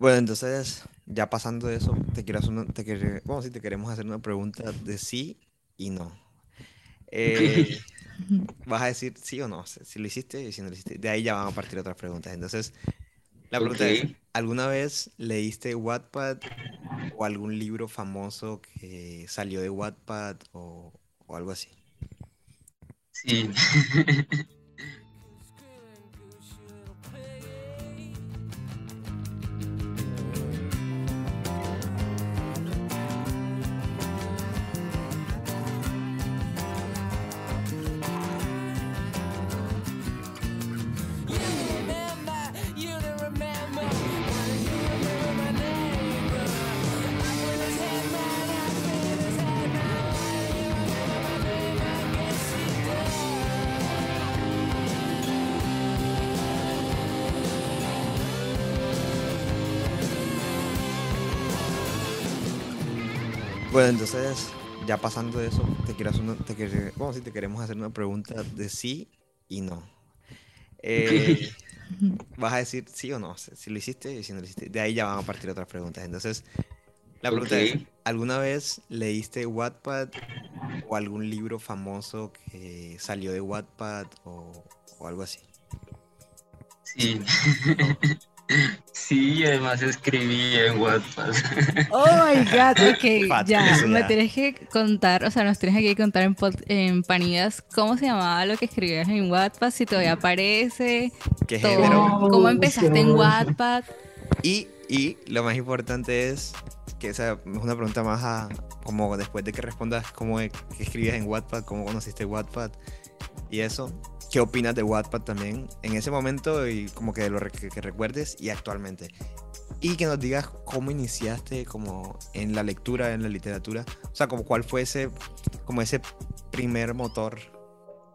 Bueno, entonces, ya pasando de eso, te quiero hacer una- te bueno, sí, te queremos hacer una pregunta de sí y no. Eh, vas a decir sí o no, si lo hiciste y si no lo hiciste. De ahí ya van a partir otras preguntas. Entonces, la pregunta es. ¿alguna vez leíste Wattpad o algún libro famoso que salió de Wattpad o, o algo así? Sí. Bueno, entonces, ya pasando de eso, te quiero hacer una- te quere- bueno, sí, te queremos hacer una pregunta de sí y no. Eh, vas a decir sí o no, si lo hiciste y si no lo hiciste. De ahí ya van a partir otras preguntas. Entonces, la pregunta es. ¿alguna vez leíste Wattpad o algún libro famoso que salió de Wattpad o, o algo así? Sí. Sí, además escribí en WhatsApp. Oh my god, ok, ya, me tienes que contar, o sea, nos tienes que contar en, pod- en Panidas cómo se llamaba lo que escribías en Wattpad, si todavía aparece, ¿Qué todo, género? cómo empezaste en Wattpad. Y, y lo más importante es que esa es una pregunta más a, como después de que respondas cómo escribías en Wattpad, cómo conociste Wattpad y eso. ¿Qué opinas de Wattpad también en ese momento y como que lo que, que recuerdes y actualmente? Y que nos digas cómo iniciaste como en la lectura, en la literatura. O sea, como cuál fue ese, como ese primer motor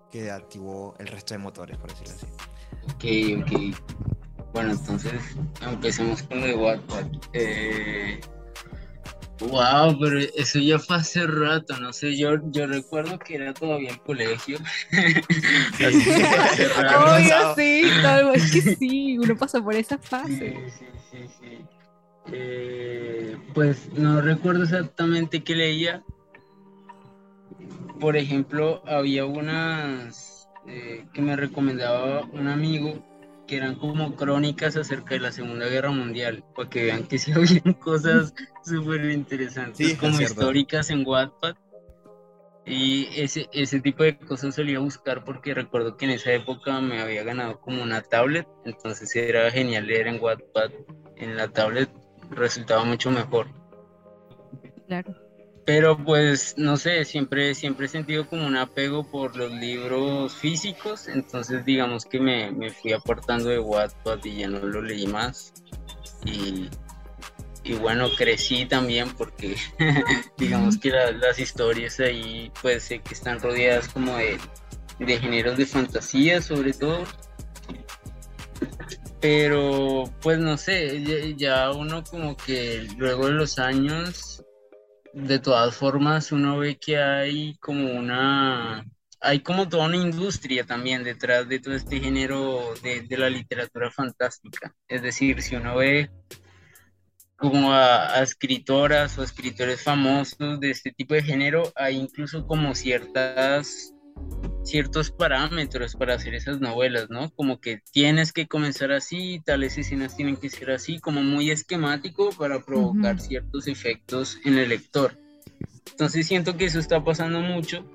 que activó el resto de motores, por decirlo así. Ok, ok. Bueno, entonces empecemos con lo de Wattpad. Eh, wow, pero eso ya fue hace rato, no sé, yo, yo recuerdo que era todavía en colegio. Hace rato. Obvio, pasado. sí, todo, es que sí, uno pasa por esa Sí, fase. sí, sí, sí. Eh, pues no recuerdo exactamente qué leía. Por ejemplo, había unas eh, que me recomendaba un amigo que eran como crónicas acerca de la Segunda Guerra Mundial, para que vean que sí habían cosas súper interesantes, Sí, como históricas en Wattpad. Y ese, ese tipo de cosas solía buscar porque recuerdo que en esa época me había ganado como una tablet, entonces era genial leer en Wattpad. En la tablet resultaba mucho mejor. Claro. Pero pues no sé, siempre, siempre he sentido como un apego por los libros físicos, entonces digamos que me, me fui apartando de Wattpad y ya no lo leí más. Y, y bueno, crecí también porque digamos que la- las historias ahí pues sé que están rodeadas como de, de géneros de fantasía sobre todo. Pero pues no sé, ya uno como que luego de los años de todas formas uno ve que hay como una, hay como toda una industria también detrás de todo este género de, de la literatura fantástica. Es decir, si uno ve como a, a escritoras o escritores famosos de este tipo de género, hay incluso como ciertas ciertos parámetros para hacer esas novelas, ¿no? Como que tienes que comenzar así, tales escenas tienen que ser así, como muy esquemático para provocar ciertos efectos en el lector. Entonces siento que eso está pasando mucho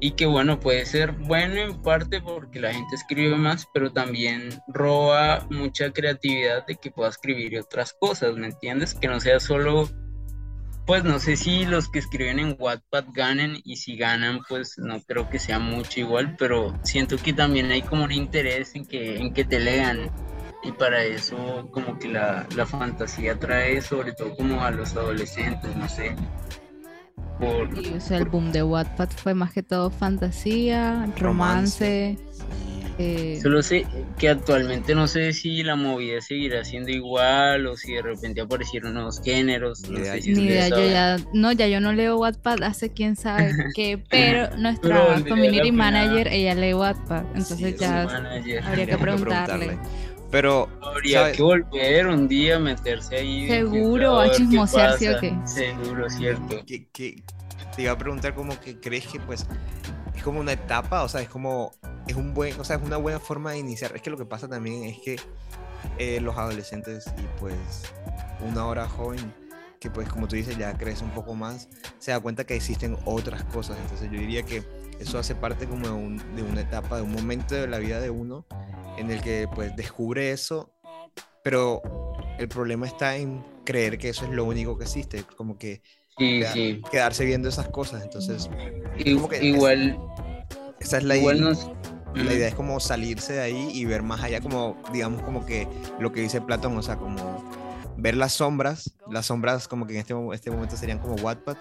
y que bueno, puede ser bueno en parte porque la gente escribe más, pero también roba mucha creatividad de que pueda escribir otras cosas, ¿me entiendes? Que no sea solo pues no sé si los que escriben en Wattpad ganen y si ganan pues no creo que sea mucho igual, pero siento que también hay como un interés en que, en que te lean y para eso como que la, la fantasía trae sobre todo como a los adolescentes, no sé. Por, Y, o sea, el boom de Wattpad fue más que todo fantasía, romance. Eh, Solo sé que actualmente no sé si la movida seguirá siendo igual o si de repente aparecieron nuevos géneros. No idea, sé si Ni ustedes idea, yo saben. ya, no, ya yo no leo Wattpad hace quién sabe qué, pero nuestra la community manager, ella lee Wattpad, entonces Sí, ya habría que preguntarle. Pero. Habría que volver un día a meterse ahí. Seguro, a chismosear, ¿sí o qué? Seguro, cierto. Que, te iba a preguntar, como que crees que, pues, es como una etapa, o sea, es como. Es un buen, o una buena forma de iniciar. Es que lo que pasa también es que eh, los adolescentes y, pues, una hora joven que pues como tú dices ya crece un poco más, se da cuenta que existen otras cosas. Entonces yo diría que eso hace parte como de, una etapa, de un momento de la vida de uno en el que pues descubre eso, pero el problema está en creer que eso es lo único que existe, como que quedarse viendo esas cosas. Entonces, igual... Esa es la idea. La idea es como salirse de ahí y ver más allá, como digamos como que lo que dice Platón, o sea, como ver las sombras, las sombras como que en este, este momento serían como Wattpad,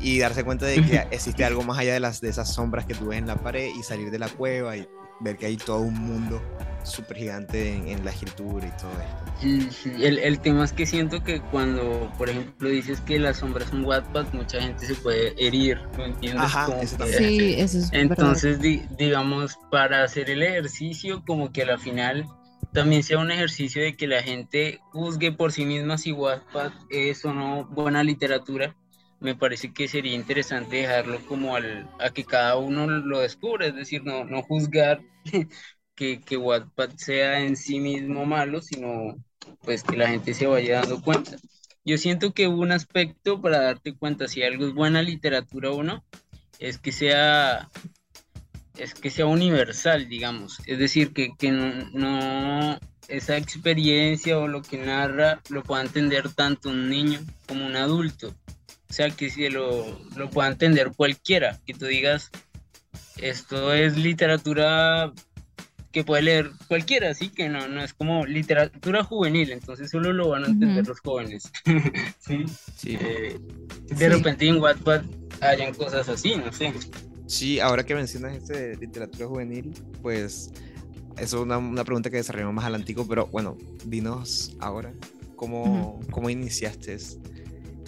y darse cuenta de que existe algo más allá de, las, de esas sombras que tú ves en la pared y salir de la cueva y ver que hay todo un mundo súper gigante en, la escritura y todo esto. El, el, tema es que siento que cuando, por ejemplo, dices que las sombras son Wattpad, mucha gente se puede herir, ¿me entiendes? Ajá, Sí, eso es Entonces, digamos, para hacer el ejercicio, como que a la final también sea un ejercicio de que la gente juzgue por sí misma si Wattpad es o no buena literatura. Me parece que sería interesante dejarlo como al, a que cada uno lo descubra, es decir, no, no juzgar que, que Wattpad sea en sí mismo malo, sino pues que la gente se vaya dando cuenta. Yo siento que un aspecto para darte cuenta si algo es buena literatura o no, es que sea es que sea universal, digamos. Es decir, que, no, esa experiencia o lo que narra lo pueda entender tanto un niño como un adulto. O sea, que si lo, lo pueda entender cualquiera, que tú digas, esto es literatura que puede leer cualquiera, así que no, no es como literatura juvenil, entonces solo lo van a entender los jóvenes. ¿Sí? Eh, de repente en Wattpad hayan cosas así, no sé. Sí, ahora que mencionas este de literatura juvenil, pues eso es una, una pregunta que desarrollamos más adelante, pero bueno, dinos ahora cómo, cómo iniciaste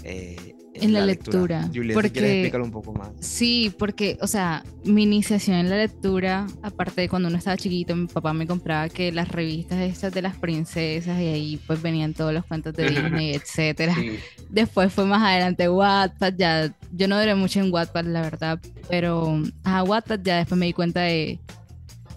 eh, en, la, lectura. Julieta, porque, un poco más. Sí, porque, o sea, mi iniciación en la lectura, aparte de cuando uno estaba chiquito, mi papá me compraba que las revistas estas de las princesas y ahí pues venían todos los cuentos de Disney, etcétera. Después fue más adelante Wattpad, ya, yo no duré mucho en Wattpad, la verdad, pero a Wattpad ya después me di cuenta de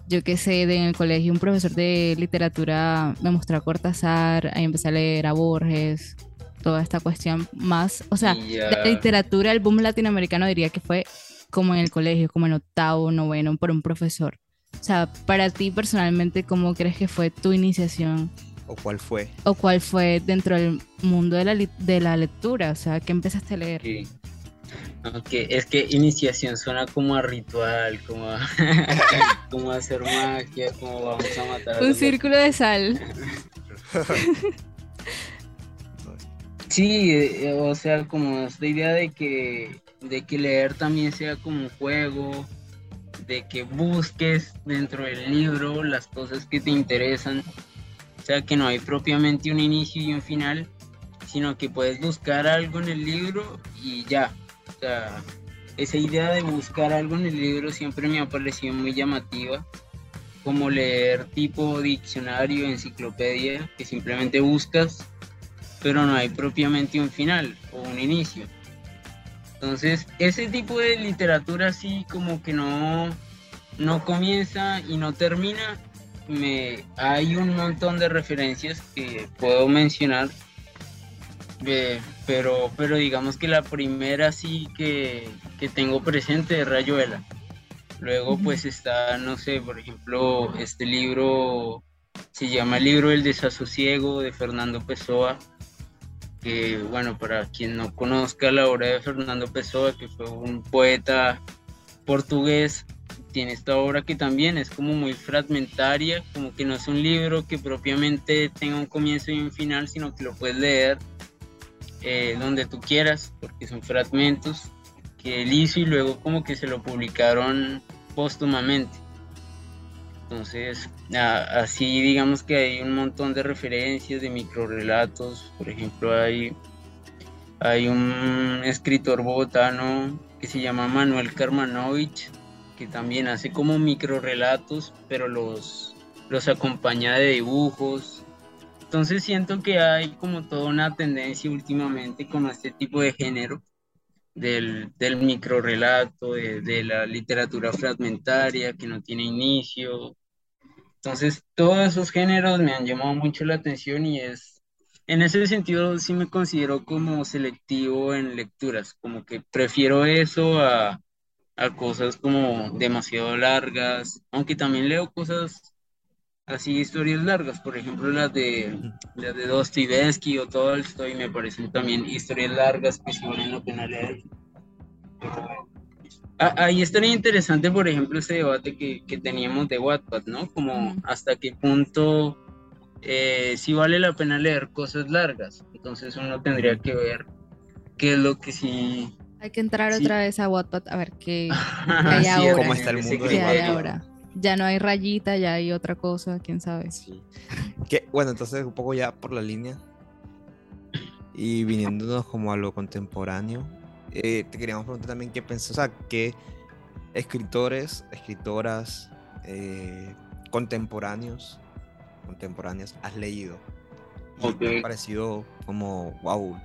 yo qué sé, de en el colegio un profesor de literatura me mostró a Cortázar, ahí empecé a leer a Borges, toda esta cuestión más, o sea, la literatura, el boom latinoamericano diría que fue como en el colegio, como en octavo, noveno, por un profesor. O sea, para ti personalmente, ¿cómo crees que fue tu iniciación? ¿O cuál fue? ¿O cuál fue dentro del mundo de la, de la lectura? O sea, ¿qué empezaste a leer? Sí. es que iniciación suena como a ritual, como a, como a hacer magia, como vamos a matar. Un círculo de sal. Sí, eh, o sea, como esta idea de que, de que leer también sea como un juego, de que busques dentro del libro las cosas que te interesan, o sea, que no hay propiamente un inicio y un final, sino que puedes buscar algo en el libro y ya. O sea, esa idea de buscar algo en el libro siempre me ha parecido muy llamativa, como leer tipo diccionario, enciclopedia, que simplemente buscas pero no hay propiamente un final o un inicio. Entonces, ese tipo de literatura así como que no, no comienza y no termina, me, hay un montón de referencias que puedo mencionar, pero, pero digamos que la primera sí que, que tengo presente es Rayuela. Luego pues está, no sé, por ejemplo, este libro se llama El libro del desasosiego de Fernando Pessoa que bueno, para quien no conozca la obra de Fernando Pessoa, que fue un poeta portugués, tiene esta obra que también es como muy fragmentaria, como que no es un libro que propiamente tenga un comienzo y un final, sino que lo puedes leer eh, donde tú quieras, porque son fragmentos que él hizo y luego como que se lo publicaron póstumamente. Entonces, así digamos que hay un montón de referencias, de microrelatos. Por ejemplo, hay, hay un escritor bogotano que se llama Manuel Karmanovich, que también hace como microrelatos, pero los, los acompaña de dibujos. Entonces siento que hay como toda una tendencia últimamente con este tipo de género del, del microrelato, de, de la literatura fragmentaria que no tiene inicio. Entonces todos esos géneros me han llamado mucho la atención y es, en ese sentido sí me considero como selectivo en lecturas, como que prefiero eso a, a cosas como demasiado largas, aunque también leo cosas así historias largas, por ejemplo las de las de Dostoyevsky o Tolstoy me parecen también historias largas que sí valen la pena leer. Ahí estaría interesante, por ejemplo, ese debate que, que teníamos de Wattpad, ¿no? Como hasta qué punto eh, sí vale la pena leer cosas largas. Entonces uno tendría que ver qué es lo que sí... Hay que entrar Sí. otra vez a Wattpad a ver qué, hay ahora? ¿Cómo está el mundo de hay ahora. Ya no hay rayita, ya hay otra cosa, quién sabe. Que, bueno, entonces un poco ya por la línea y viniéndonos como a lo contemporáneo, eh, te queríamos preguntar también qué pensás, o sea, qué escritores, escritoras eh, contemporáneos, contemporáneas has leído y te Ok. ha parecido como wow.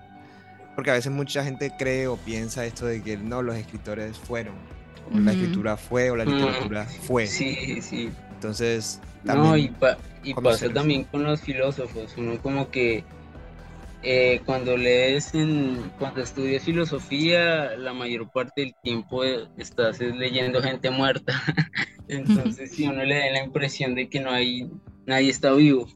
Porque a veces mucha gente cree o piensa esto de que no, los escritores fueron, o la escritura fue, o la Mm, literatura fue. Sí, sí. Entonces, No, y, pa- y pasa también con los filósofos. Uno como que eh, cuando lees, en, cuando estudias filosofía, la mayor parte del tiempo eh, estás es leyendo gente muerta. Entonces, si uno le da la impresión de que no hay, nadie está vivo.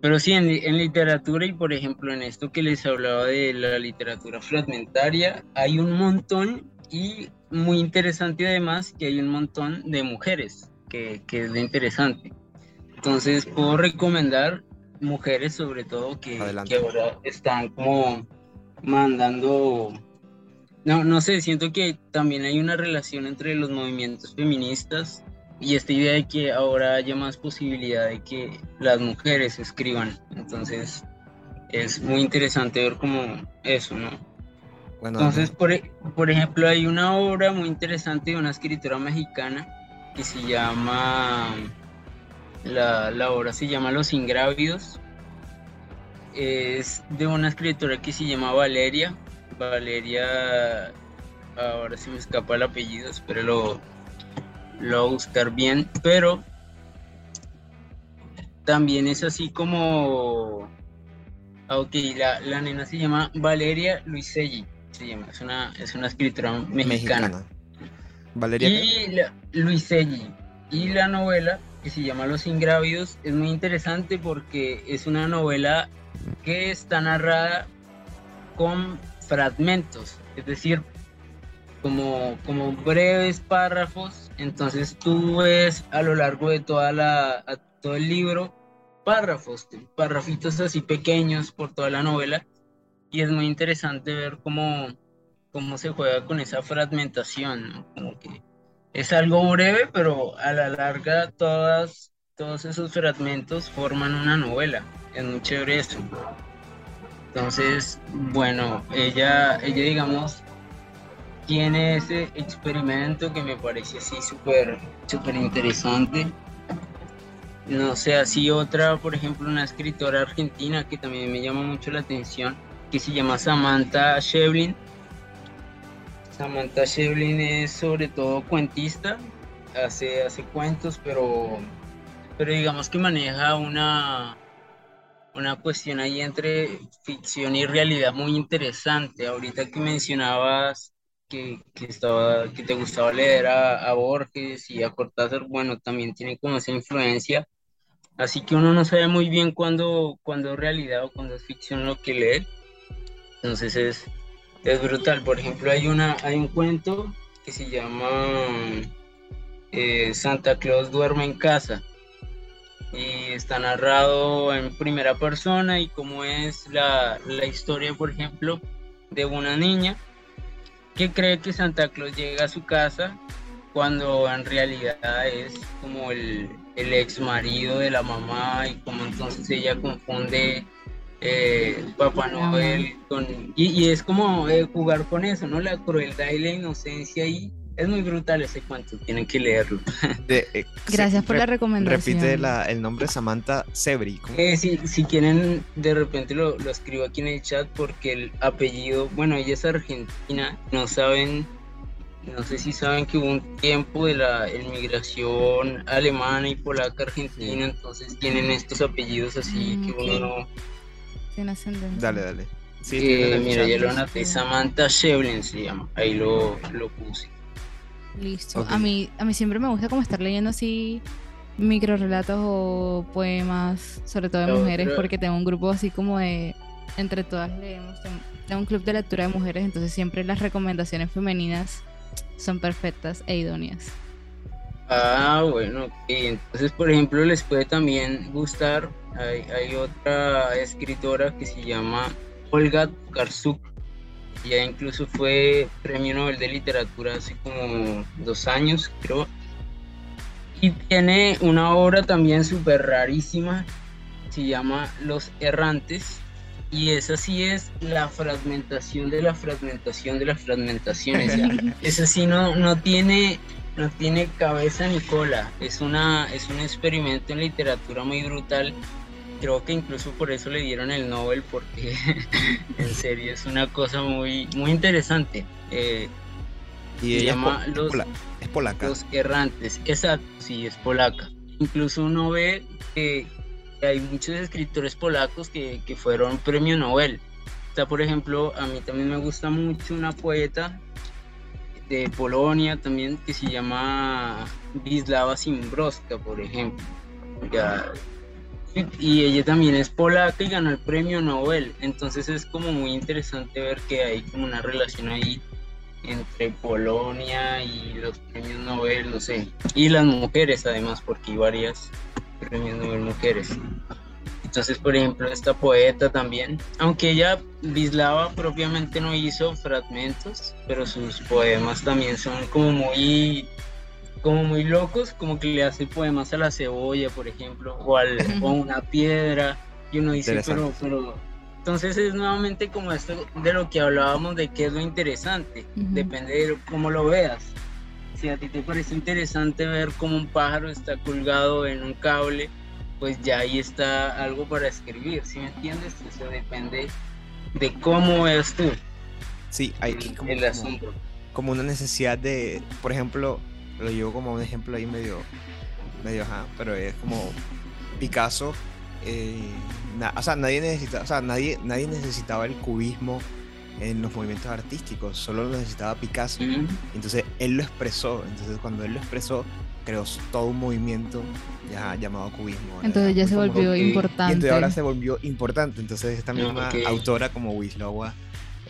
Pero sí, en, en literatura y por ejemplo en esto que les hablaba de la literatura fragmentaria, hay un montón y muy interesante además que hay un montón de mujeres, que, que es lo interesante. Entonces puedo recomendar mujeres sobre todo que, que ahora están como mandando... No, no sé, siento que también hay una relación entre los movimientos feministas y esta idea de que ahora haya más posibilidad de que las mujeres escriban. Entonces es muy interesante ver como eso, ¿no? bueno, Entonces, por, e- por ejemplo, hay una obra muy interesante de una escritora mexicana que se llama, la, la obra se llama Los Ingrávidos. Es de una escritora que se llama Valeria. Valeria, ahora se me escapa el apellido, espero lo, lo voy a buscar bien, pero también es así como... Ok, la, la nena se llama Valeria Luiselli, se llama, es una, es una escritora mexicana. mexicana. Valeria. Y la, Luiselli. Y la novela, que se llama Los Ingrávidos, es muy interesante porque es una novela que está narrada con fragmentos, es decir, como, como breves párrafos. Entonces tú ves a lo largo de toda la, a- todo el libro párrafos, párrafitos así pequeños por toda la novela. Y es muy interesante ver cómo, cómo se juega con esa fragmentación, ¿no? Como que es algo breve, pero a la larga todas, todos esos fragmentos forman una novela. Es muy chévere eso. Entonces, bueno, ella, ella digamos, tiene ese experimento que me parece así súper, súper interesante. No sé, así otra, por ejemplo, una escritora argentina que también me llama mucho la atención, que se llama Samantha Shevlin. Samantha Shevlin es sobre todo cuentista, hace, hace cuentos, pero, pero digamos que maneja una, una cuestión ahí entre ficción y realidad muy interesante. Ahorita que mencionabas que, que, estaba, que te gustaba leer a, a Borges y a Cortázar, bueno, también tiene como esa influencia. Así que uno no sabe muy bien cuándo, cuándo es realidad o cuándo es ficción lo que lee. Entonces es, es brutal. Por ejemplo, hay, una, hay un cuento que se llama eh, Santa Claus duerme en casa y está narrado en primera persona y cómo es la, la historia, por ejemplo, de una niña que cree que Santa Claus llega a su casa cuando en realidad es como el, el ex marido de la mamá y como entonces ella confunde eh, Papá Noel con... Y, y es como eh, jugar con eso, ¿no? La crueldad y la inocencia ahí es muy brutal ese cuento, tienen que leerlo. Eh, Gracias por la recomendación. Repite el nombre Samantha Sebri. Eh, si, si, quieren, de repente lo, lo, escribo aquí en el chat porque el apellido, bueno, ella es argentina, no saben, no sé si saben que hubo un tiempo de la inmigración alemana y polaca argentina, entonces tienen estos apellidos así mm, que uno no... Tiene ascendencia. Dale, dale. Sí, eh, mira, ya lo anoté, Samantha Shevlin se llama, ahí lo, lo puse. Listo. A, mí, a mí siempre me gusta como estar leyendo así micro relatos o poemas, sobre todo de mujeres, porque tengo un grupo así como de, entre todas leemos, tengo un club de lectura de mujeres, entonces siempre las recomendaciones femeninas son perfectas e idóneas. Ah, bueno, entonces por ejemplo les puede también gustar, hay, hay otra escritora que se llama Olga Karsuk, ya incluso fue premio Nobel de Literatura hace como dos años, creo. Y tiene una obra también súper rarísima, se llama Los Errantes. Y esa sí es la fragmentación de la fragmentación de la fragmentación. esa sí no, no, tiene, no tiene cabeza ni cola. Es, una, es un experimento en literatura muy brutal creo que incluso por eso le dieron el Nobel, porque en serio es una cosa muy, muy interesante. Eh, y se llama es, los, es polaca. Los errantes, exacto, sí, es polaca. Incluso uno ve que hay muchos escritores polacos que, que fueron premio Nobel. Está, por ejemplo, a mí también me gusta mucho una poeta de Polonia también que se llama Wisława Szymborska, por ejemplo. Ya, y ella también es polaca y ganó el premio Nobel. Entonces es como muy interesante ver que hay como una relación ahí entre Polonia y los premios Nobel, no sé. Y las mujeres además, porque hay varias premios Nobel mujeres. Entonces, por ejemplo, esta poeta también, aunque ella, Bislava propiamente no hizo fragmentos, pero sus poemas también son como muy como muy locos, como que le hace poemas a la cebolla, por ejemplo, o, al, o a una piedra, y uno dice, pero, pero, entonces es nuevamente como esto de lo que hablábamos de qué es lo interesante, depende de cómo lo veas. Si a ti te parece interesante ver cómo un pájaro está colgado en un cable, pues ya ahí está algo para escribir, ¿sí me entiendes? Eso depende de cómo veas tú. Sí, hay como, el asunto. como una necesidad de, por ejemplo, lo llevo como un ejemplo ahí medio, medio, ajá, pero es como Picasso, eh, o sea, nadie necesita, o sea, nadie, nadie necesitaba el cubismo en los movimientos artísticos, solo lo necesitaba Picasso. Entonces él lo expresó, entonces cuando él lo expresó, creó todo un movimiento ya llamado cubismo. Entonces ya se volvió importante. Y entonces ahora se volvió importante, entonces esta misma autora como Wisława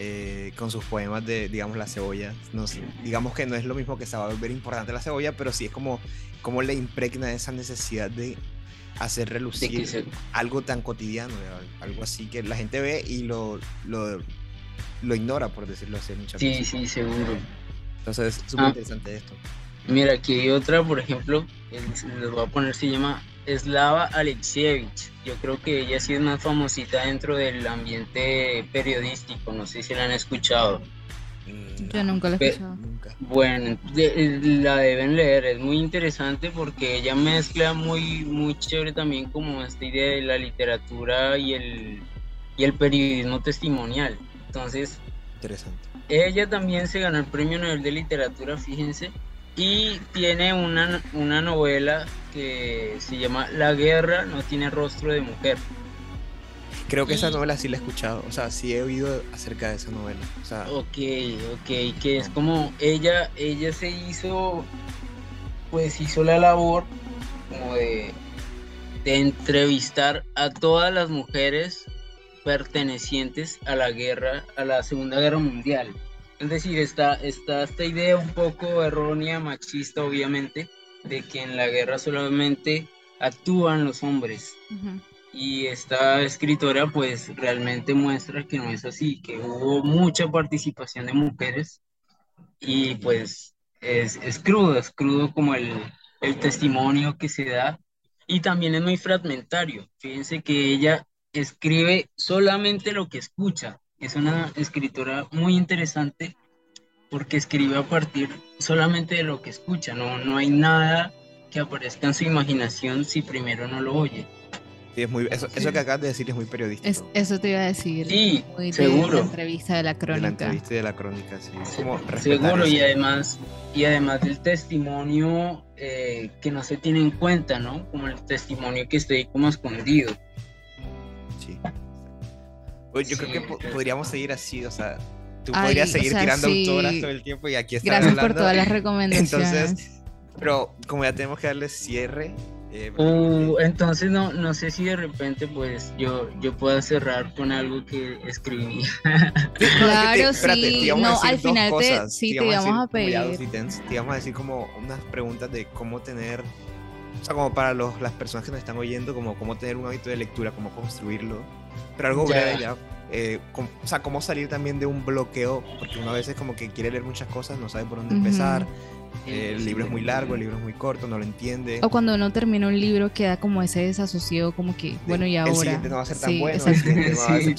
eh, con sus poemas de, digamos, la cebolla. No digamos que no es lo mismo que se va a volver importante la cebolla, pero sí es como, como le impregna esa necesidad de hacer relucir algo tan cotidiano, algo así que la gente ve y lo, lo, lo ignora, por decirlo así, muchas sí, Sí, seguro. Entonces es súper ah. interesante esto. Mira, aquí hay otra, por ejemplo, les voy a poner, se llama Slava Alexievich. Yo creo que ella sí es más famosita dentro del ambiente periodístico, no sé si la han escuchado. Mm, Yo nunca la he escuchado. Bueno, la deben leer, es muy interesante porque ella mezcla muy, muy chévere también como esta idea de la literatura y el, y el periodismo testimonial. Entonces, interesante. Ella también se ganó el premio Nobel de Literatura, fíjense, y tiene una, una novela que se llama La guerra no tiene rostro de mujer. Creo que esa novela sí la he escuchado, o sea, sí he oído acerca de esa novela. O sea, ok, ok, que es como ella, ella se hizo, pues hizo la labor como de, de entrevistar a todas las mujeres pertenecientes a la guerra, a la Segunda Guerra Mundial. Es decir, está, está esta idea un poco errónea, machista obviamente, de que en la guerra solamente actúan los hombres. Y esta escritora pues realmente muestra que no es así, que hubo mucha participación de mujeres y pues es, es crudo, es crudo como el, el testimonio que se da y también es muy fragmentario. Fíjense que ella escribe solamente lo que escucha, es una escritora muy interesante porque escribe a partir solamente de lo que escucha, no, no hay nada que aparezca en su imaginación si primero no lo oye. Sí, es muy, eso, eso que acabas de decir es muy periodístico. Es, eso te iba a decir. Sí, muy seguro. De la entrevista de la de crónica. la entrevista y de la crónica, sí. Es como Seguro, y además, y además del testimonio eh, que no se tiene en cuenta, ¿no? Como el testimonio que está ahí como escondido. Sí. Pues yo Sí, creo que po- podríamos seguir así, o sea, tú Ay, podrías o seguir sea, tirando sí. autoras todo el tiempo y aquí están Gracias por hablando. todas las recomendaciones. Entonces, pero como ya tenemos que darle cierre, eh, Uh, entonces no, no sé si de repente pues yo, yo pueda cerrar con algo que escribí. claro, espérate, te sí. No, decir al final te, cosas, sí, te íbamos íbamos a pedir. te íbamos a decir como unas preguntas de cómo tener, o sea, como para los, las personas que nos están oyendo, como cómo tener un hábito de lectura, cómo construirlo, pero algo Ya. breve ya. eh, com- o sea, cómo salir también de un bloqueo, porque uno a veces como que quiere leer muchas cosas, no sabe por dónde Ujú. empezar, eh, el libro es muy largo, el libro es muy corto, no lo entiende. O cuando uno termina un libro queda como ese desasosiego, como que, bueno, y ahora. El siguiente no va a ser tan Sí, bueno, el exacto. siguiente no va a Sí.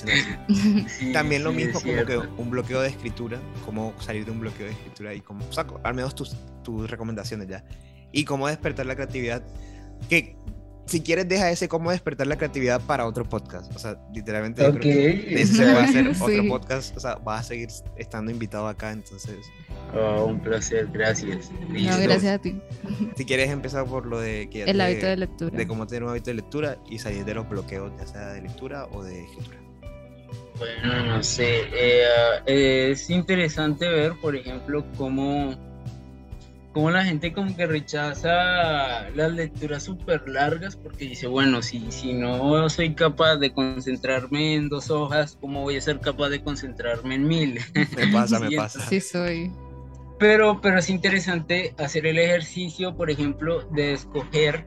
También lo mismo como que un bloqueo de escritura, cómo salir de un bloqueo de escritura y cómo, o sea, al menos tus, tus recomendaciones ya. Y cómo despertar la creatividad, que si quieres deja ese cómo despertar la creatividad para otro podcast. O sea, literalmente yo Ok. creo que de eso se va a hacer Sí. otro podcast. O sea, vas a seguir estando invitado acá, entonces, Oh, un placer, gracias. No, Listo. gracias a ti. si quieres empezar por lo de que El te- hábito de lectura. de cómo tener un hábito de lectura y salir de los bloqueos, ya sea de lectura o de escritura. Bueno, no sé. eh, ah, es interesante ver, por ejemplo, cómo, cómo la gente como que rechaza las lecturas súper largas porque dice, bueno, si, si no soy capaz de concentrarme en dos hojas, ¿cómo voy a ser capaz de concentrarme en mil? Me pasa, me pasa. Sí, soy. Pero, pero es interesante hacer el ejercicio, por ejemplo, de escoger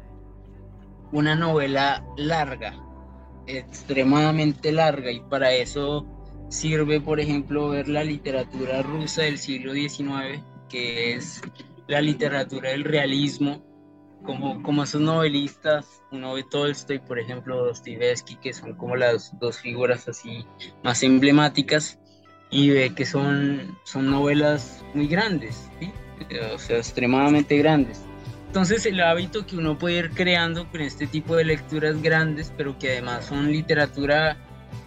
una novela larga, extremadamente larga, y para eso sirve, por ejemplo, ver la literatura rusa del siglo XIX, que es la literatura del realismo, como, como esos novelistas, uno ve Tolstoy, por ejemplo, Dostoyevsky, que son como las dos figuras así más emblemáticas, y ve que son, son novelas muy grandes, o sea, extremadamente grandes. Entonces el hábito que uno puede ir creando con este tipo de lecturas grandes, pero que además son literatura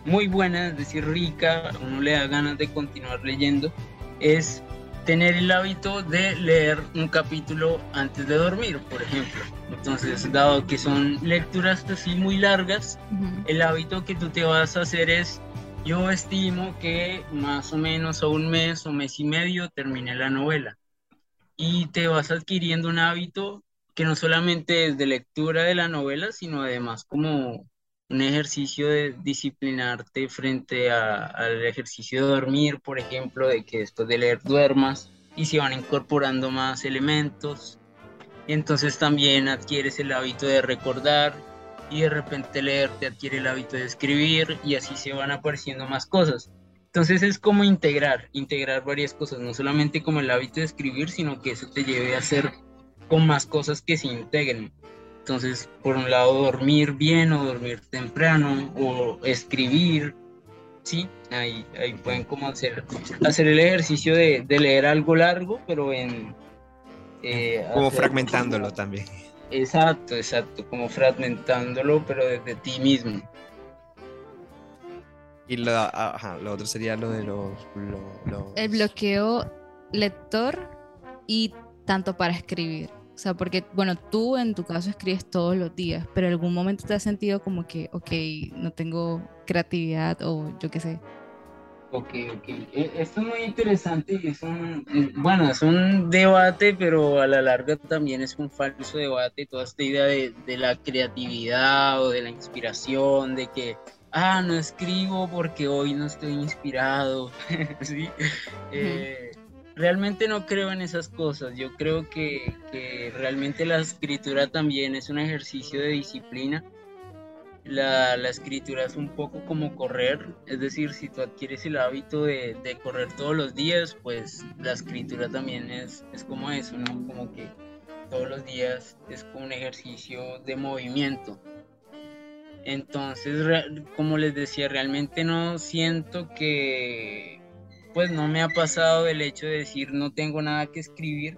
muy buena, es decir, rica, uno le da ganas de continuar leyendo, es tener el hábito de leer un capítulo antes de dormir, por ejemplo. Entonces, dado que son lecturas así muy largas, Ujú. el hábito que tú te vas a hacer es, yo estimo que más o menos a un mes o mes y medio termine la novela. Y te vas adquiriendo un hábito que no solamente es de lectura de la novela, sino además como un ejercicio de disciplinarte frente al ejercicio de dormir, por ejemplo, de que después de leer duermas y se van incorporando más elementos. Entonces también adquieres el hábito de recordar y de repente leer te adquiere el hábito de escribir y así se van apareciendo más cosas. Entonces es como integrar, integrar varias cosas, no solamente como el hábito de escribir, sino que eso te lleve a hacer con más cosas que se integren. Entonces, por un lado, dormir bien o dormir temprano o escribir, ¿sí? Ahí, ahí pueden como hacer, hacer el ejercicio de, de leer algo largo, pero en... eh, Como hacer- fragmentándolo también. Exacto, exacto, como fragmentándolo, pero desde ti mismo. Y lo, ajá, lo otro sería lo de los... lo- los- El bloqueo lector y tanto para escribir. O sea, porque, bueno, tú en tu caso escribes todos los días, pero en algún momento te has sentido como que, ok, no tengo creatividad o yo qué sé. Ok, ok. E- Esto es muy interesante y es un, es- bueno, es un debate, pero a la larga también es un falso debate, toda esta idea de, de la creatividad o de la inspiración, de que, ah, no escribo porque hoy no estoy inspirado, ¿sí? Eh, realmente no creo en esas cosas, yo creo que, realmente la escritura también es un ejercicio de disciplina la, escritura es un poco como correr, es decir, si tú adquieres el hábito de, correr todos los días, pues la escritura también es, es como eso, ¿no? Como que todos los días es como un ejercicio de movimiento. Entonces, como les decía, realmente no siento que, pues no me ha pasado el hecho de decir no tengo nada que escribir,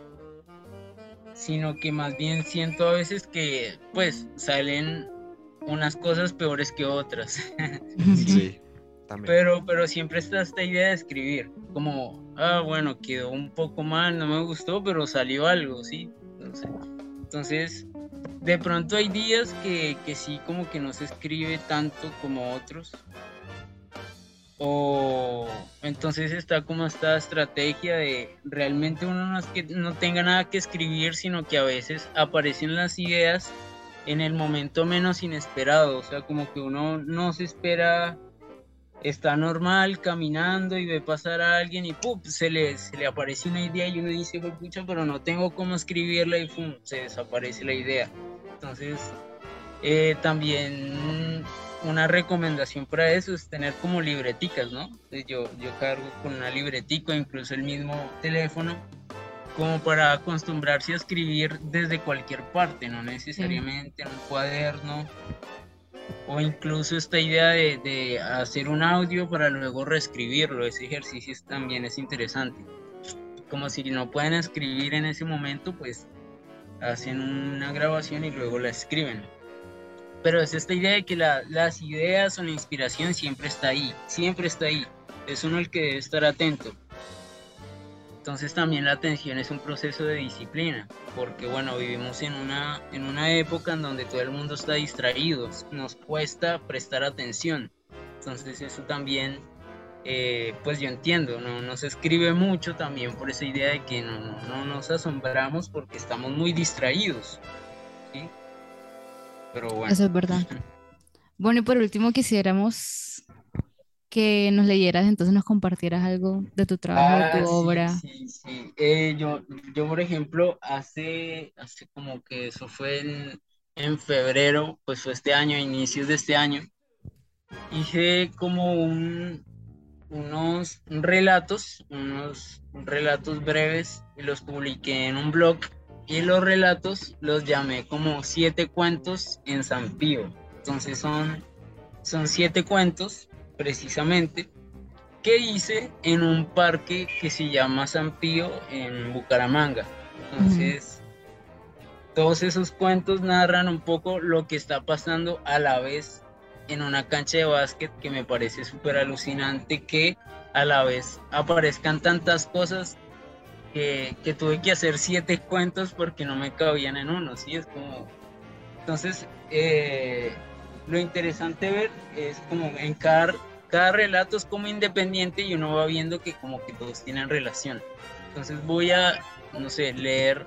sino que más bien siento a veces que pues salen unas cosas peores que otras. sí. Pero, pero siempre está esta idea de escribir, como, ah, bueno, quedó un poco mal, no me gustó, pero salió algo, ¿sí? Entonces, entonces de pronto hay días que, que sí, como que no se escribe tanto como otros. O entonces está como esta estrategia de realmente uno no es que no tenga nada que escribir, sino que a veces aparecen las ideas en el momento menos inesperado. O sea, como que uno no se espera está normal caminando y ve pasar a alguien y ¡pum! Se le, se le aparece una idea y uno dice, pucha, pero no tengo cómo escribirla y ¡pum! se desaparece la idea. Entonces, eh, también una recomendación para eso es tener como libreticas, ¿no? Yo, yo cargo con una libretica, incluso el mismo teléfono, como para acostumbrarse a escribir desde cualquier parte, no necesariamente en un cuaderno o incluso esta idea de, hacer un audio para luego reescribirlo, ese ejercicio también es interesante. Como si no pueden escribir en ese momento, pues hacen una grabación y luego la escriben. Pero es esta idea de que las ideas o la inspiración siempre está ahí, siempre está ahí. Es uno el que debe estar atento. Entonces también la atención es un proceso de disciplina, porque bueno, vivimos en una, en una época en donde todo el mundo está distraído, nos cuesta prestar atención. Entonces eso también, eh, pues yo entiendo, no nos escribe mucho también por esa idea de que no, no, nos asombramos porque estamos muy distraídos. ¿sí? Pero bueno. Eso es verdad. Bueno, y por último quisiéramos que nos leyeras, entonces nos compartieras algo de tu trabajo, de tu ah, obra. Sí, sí. Eh, yo, yo, por ejemplo, hace, hace como que eso fue en, en febrero, pues fue este año, inicios de este año, hice como un, unos relatos, unos relatos breves y los publiqué en un blog y los relatos los llamé como siete cuentos en San Pío. Entonces son, son siete cuentos precisamente, que hice en un parque que se llama San Pío en Bucaramanga. Entonces, todos esos cuentos narran un poco lo que está pasando a la vez en una cancha de básquet que me parece súper alucinante que a la vez aparezcan tantas cosas que, que, tuve que hacer siete cuentos porque no me cabían en uno, ¿sí? Es como... Entonces, eh, lo interesante ver es como en cada, cada relato es como independiente y uno va viendo que como que todos tienen relación. Entonces voy a, no sé, leer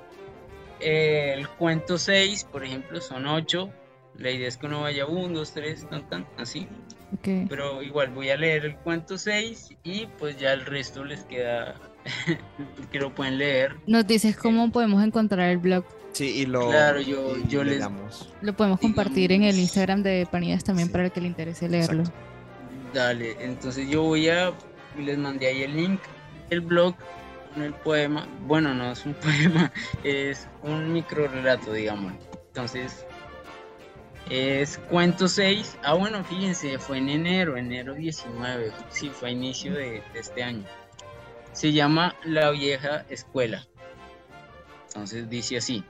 eh, el cuento 6, por ejemplo, son 8. La idea es que uno vaya 1, 2, 3, tan, tan, así. Pero igual voy a leer el cuento 6 y pues ya el resto les queda que lo pueden leer. Nos dices cómo podemos encontrar el blog. Sí, y lo, claro, yo, yo les, Lo podemos compartir en el Instagram de Panidas también para el que le interese leerlo. Dale, entonces yo voy a, les mandé ahí el link, el blog, el poema, bueno, no es un poema, es un micro relato, digamos. Entonces, es cuento 6, ah bueno, fíjense, fue en enero, enero 19, sí, fue a inicio de este año. Se llama La vieja escuela. Entonces dice así.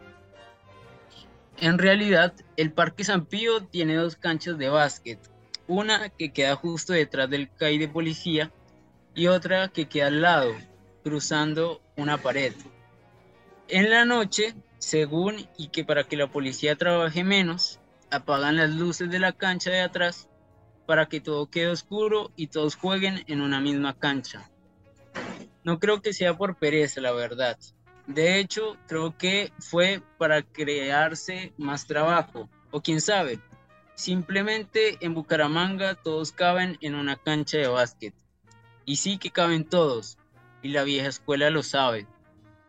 En realidad, el Parque San Pío tiene dos canchas de básquet, una que queda justo detrás del CAI de policía y otra que queda al lado, cruzando una pared. En la noche, según y que para que la policía trabaje menos, apagan las luces de la cancha de atrás para que todo quede oscuro y todos jueguen en una misma cancha. No creo que sea por pereza, la verdad. De hecho, creo que fue para crearse más trabajo, o quién sabe, simplemente en Bucaramanga todos caben en una cancha de básquet. Y sí que caben todos, y la vieja escuela lo sabe.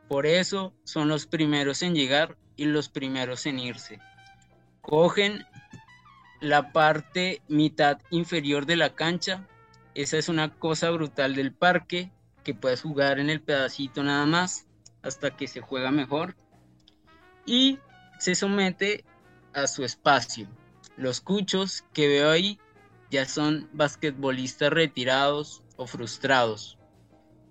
Por eso son los primeros en llegar y los primeros en irse. Cogen la parte mitad inferior de la cancha. Esa es una cosa brutal del parque, que puedes jugar en el pedacito nada más hasta que se juega mejor y se somete a su espacio. Los cuchos que veo ahí ya son basquetbolistas retirados o frustrados.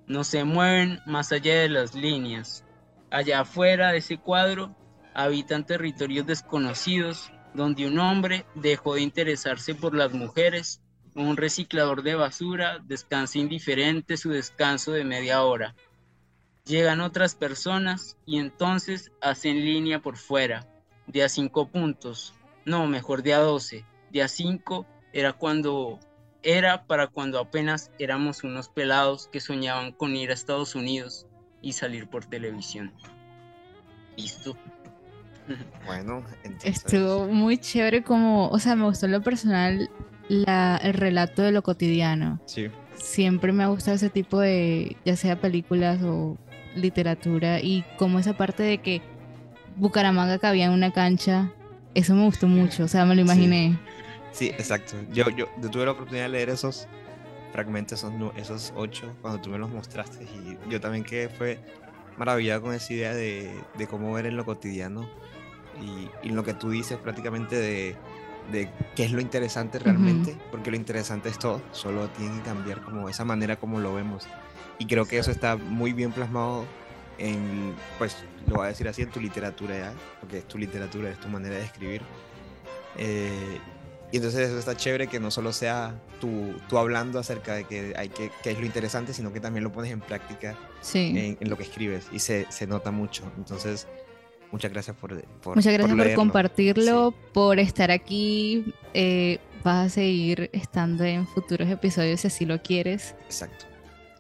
no se mueven más allá de las líneas. Allá afuera de ese cuadro habitan territorios desconocidos donde un hombre dejó de interesarse por las mujeres, un reciclador de basura descansa indiferente su descanso de media hora. Llegan otras personas y entonces hacen línea por fuera, de a cinco puntos, no, mejor de a doce, de a cinco era cuando era para cuando apenas éramos unos pelados que soñaban con ir a Estados Unidos y salir por televisión. Listo. Bueno, estuvo muy chévere como, o sea, me gustó en lo personal la, el relato de lo cotidiano. Sí. Siempre me ha gustado ese tipo de, ya sea películas o literatura y como esa parte de que Bucaramanga cabía en una cancha, eso me gustó mucho, o sea, me lo imaginé. Sí, exacto. Yo, yo, tuve la oportunidad de leer esos fragmentos, esos, esos ocho, cuando tú me los mostraste y yo también que fue maravillado con esa idea de, de cómo ver en lo cotidiano y, y, lo que tú dices prácticamente de, de qué es lo interesante realmente, porque lo interesante es todo, solo tiene que cambiar como esa manera como lo vemos. Y creo que eso está muy bien plasmado en, pues lo voy a decir así, en tu literatura ya, porque es tu literatura, es tu manera de escribir. Eh, y entonces eso está chévere que no solo sea tú, tú hablando acerca de que, hay que, que, es lo interesante, sino que también lo pones en práctica en, lo que escribes y se, se, nota mucho. Entonces, muchas gracias por... por muchas gracias por, compartirlo, por estar aquí. Eh, vas a seguir estando en futuros episodios si así lo quieres. Exacto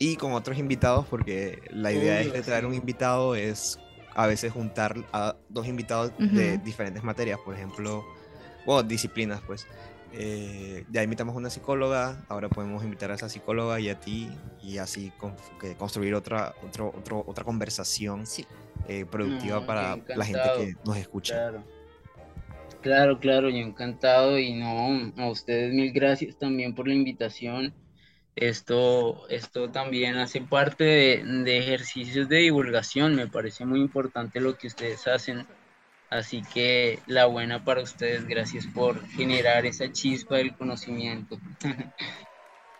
y con otros invitados, porque la idea es de traer un invitado es a veces juntar a dos invitados de diferentes materias, por ejemplo, o disciplinas, pues. Eh, ya invitamos a una psicóloga, ahora podemos invitar a esa psicóloga y a ti y así construir otra, otro, otro, otra conversación eh, productiva para la gente que nos escucha. Claro. claro, claro, yo encantado y no, a ustedes mil gracias también por la invitación esto, esto también hace parte de, ejercicios de divulgación, me parece muy importante lo que ustedes hacen. Así que la buena para ustedes, gracias por generar esa chispa del conocimiento.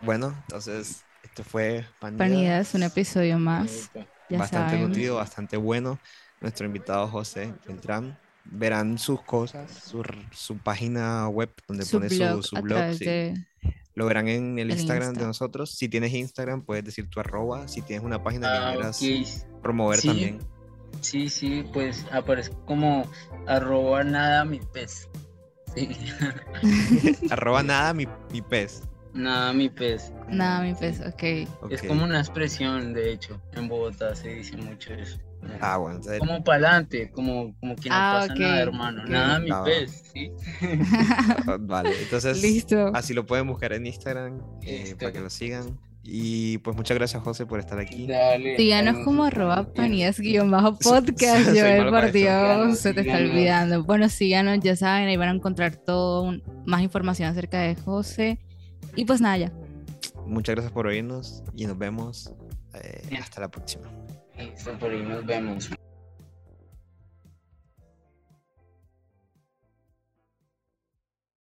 Bueno, entonces, esto fue Panidas, un episodio más. Bastante nutrido, bastante bueno. Nuestro invitado José Beltrán. Verán sus cosas, su, su página web donde pone su, su blog. Lo verán en el, Instagram de nosotros. Si tienes Instagram, puedes decir tu arroba. Si tienes una página que ah, quieras promover también. Sí, sí, pues aparece como arroba nada mi pez. arroba nada mi, pez. Nada mi pez. Nada mi pez, okay. ok. Es como una expresión, de hecho. En Bogotá se dice mucho eso. Ah, bueno. Como para adelante, como, como que no ah, pasa nada, hermano. Nada, mi pez, ¿sí? vale, entonces Listo. así lo pueden buscar en Instagram eh, para que lo sigan. Y pues muchas gracias, José, por estar aquí. Dale, Síganos como arroba guion bajo podcast. Joel, por Dios, se te está olvidando. Bueno, síganos, ya saben, ahí van a encontrar todo, más información acerca de José. Y pues nada, ya. Muchas gracias por oírnos y nos vemos eh, hasta la próxima. por ahí nos vemos.